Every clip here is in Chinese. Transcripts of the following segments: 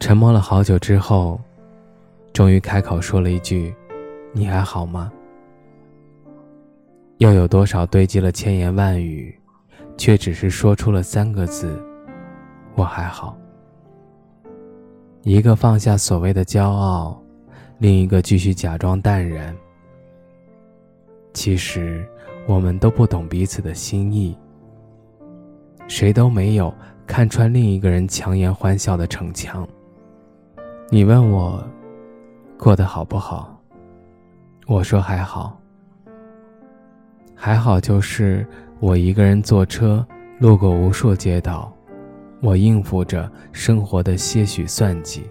沉默了好久之后，终于开口说了一句：“你还好吗？”又有多少堆积了千言万语，却只是说出了三个字：“我还好。”一个放下所谓的骄傲，另一个继续假装淡然。其实，我们都不懂彼此的心意，谁都没有看穿另一个人强颜欢笑的逞强。你问我过得好不好？我说还好。还好就是我一个人坐车路过无数街道，我应付着生活的些许算计，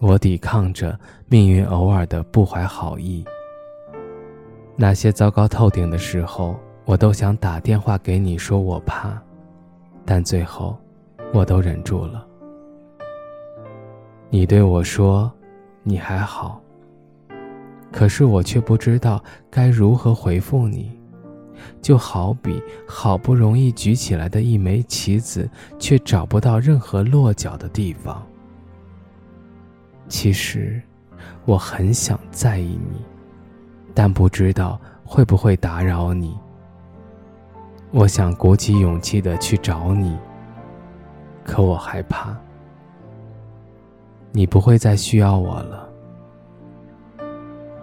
我抵抗着命运偶尔的不怀好意。那些糟糕透顶的时候，我都想打电话给你说我怕，但最后我都忍住了。你对我说：“你还好。”可是我却不知道该如何回复你，就好比好不容易举起来的一枚棋子，却找不到任何落脚的地方。其实，我很想在意你，但不知道会不会打扰你。我想鼓起勇气的去找你，可我害怕。你不会再需要我了，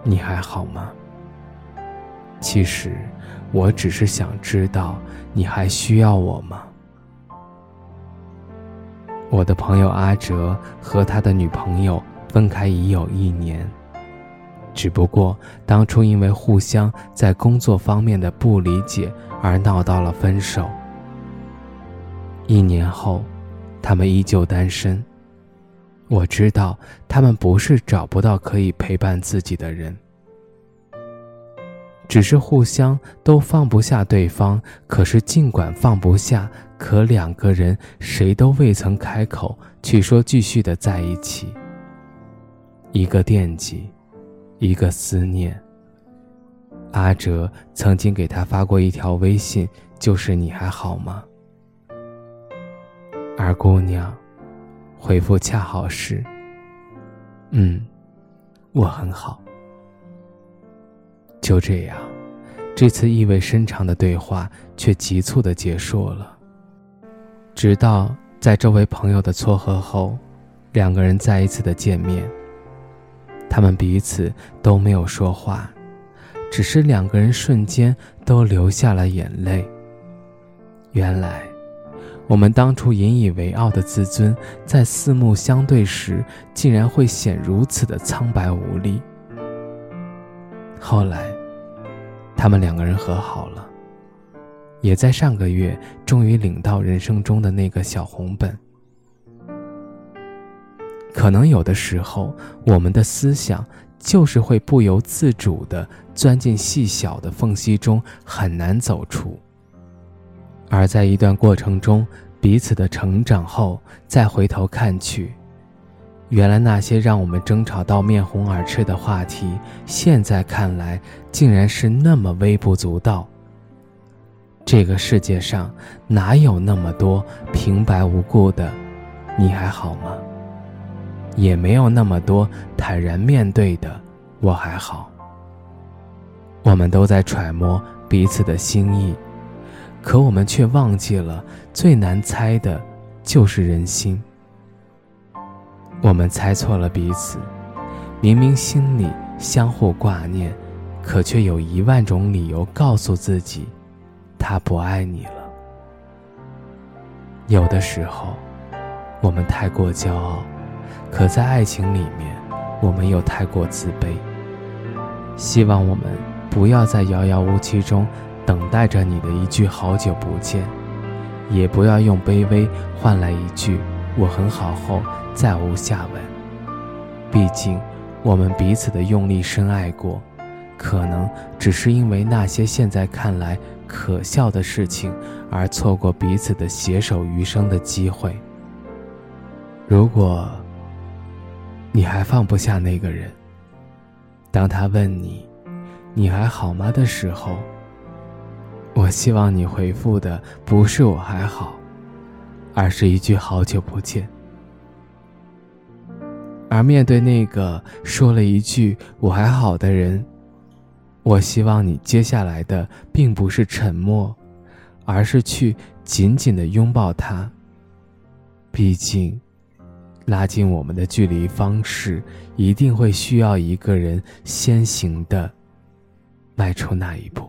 你还好吗？其实，我只是想知道你还需要我吗？我的朋友阿哲和他的女朋友分开已有一年，只不过当初因为互相在工作方面的不理解而闹到了分手。一年后，他们依旧单身。我知道他们不是找不到可以陪伴自己的人，只是互相都放不下对方。可是尽管放不下，可两个人谁都未曾开口去说继续的在一起。一个惦记，一个思念。阿哲曾经给他发过一条微信，就是“你还好吗？”而姑娘。回复恰好是，嗯，我很好。就这样，这次意味深长的对话却急促的结束了。直到在周围朋友的撮合后，两个人再一次的见面，他们彼此都没有说话，只是两个人瞬间都流下了眼泪。原来。我们当初引以为傲的自尊，在四目相对时，竟然会显如此的苍白无力。后来，他们两个人和好了，也在上个月终于领到人生中的那个小红本。可能有的时候，我们的思想就是会不由自主地钻进细小的缝隙中，很难走出。而在一段过程中，彼此的成长后，再回头看去，原来那些让我们争吵到面红耳赤的话题，现在看来竟然是那么微不足道。这个世界上哪有那么多平白无故的“你还好吗”，也没有那么多坦然面对的“我还好”。我们都在揣摩彼此的心意。可我们却忘记了，最难猜的，就是人心。我们猜错了彼此，明明心里相互挂念，可却有一万种理由告诉自己，他不爱你了。有的时候，我们太过骄傲，可在爱情里面，我们又太过自卑。希望我们不要在遥遥无期中。等待着你的一句“好久不见”，也不要用卑微换来一句我很好后再无下文。毕竟，我们彼此的用力深爱过，可能只是因为那些现在看来可笑的事情，而错过彼此的携手余生的机会。如果你还放不下那个人，当他问你“你还好吗”的时候，我希望你回复的不是“我还好”，而是一句“好久不见”。而面对那个说了一句“我还好”的人，我希望你接下来的并不是沉默，而是去紧紧的拥抱他。毕竟。拉近我们的距离方式，一定会需要一个人先行的迈出那一步。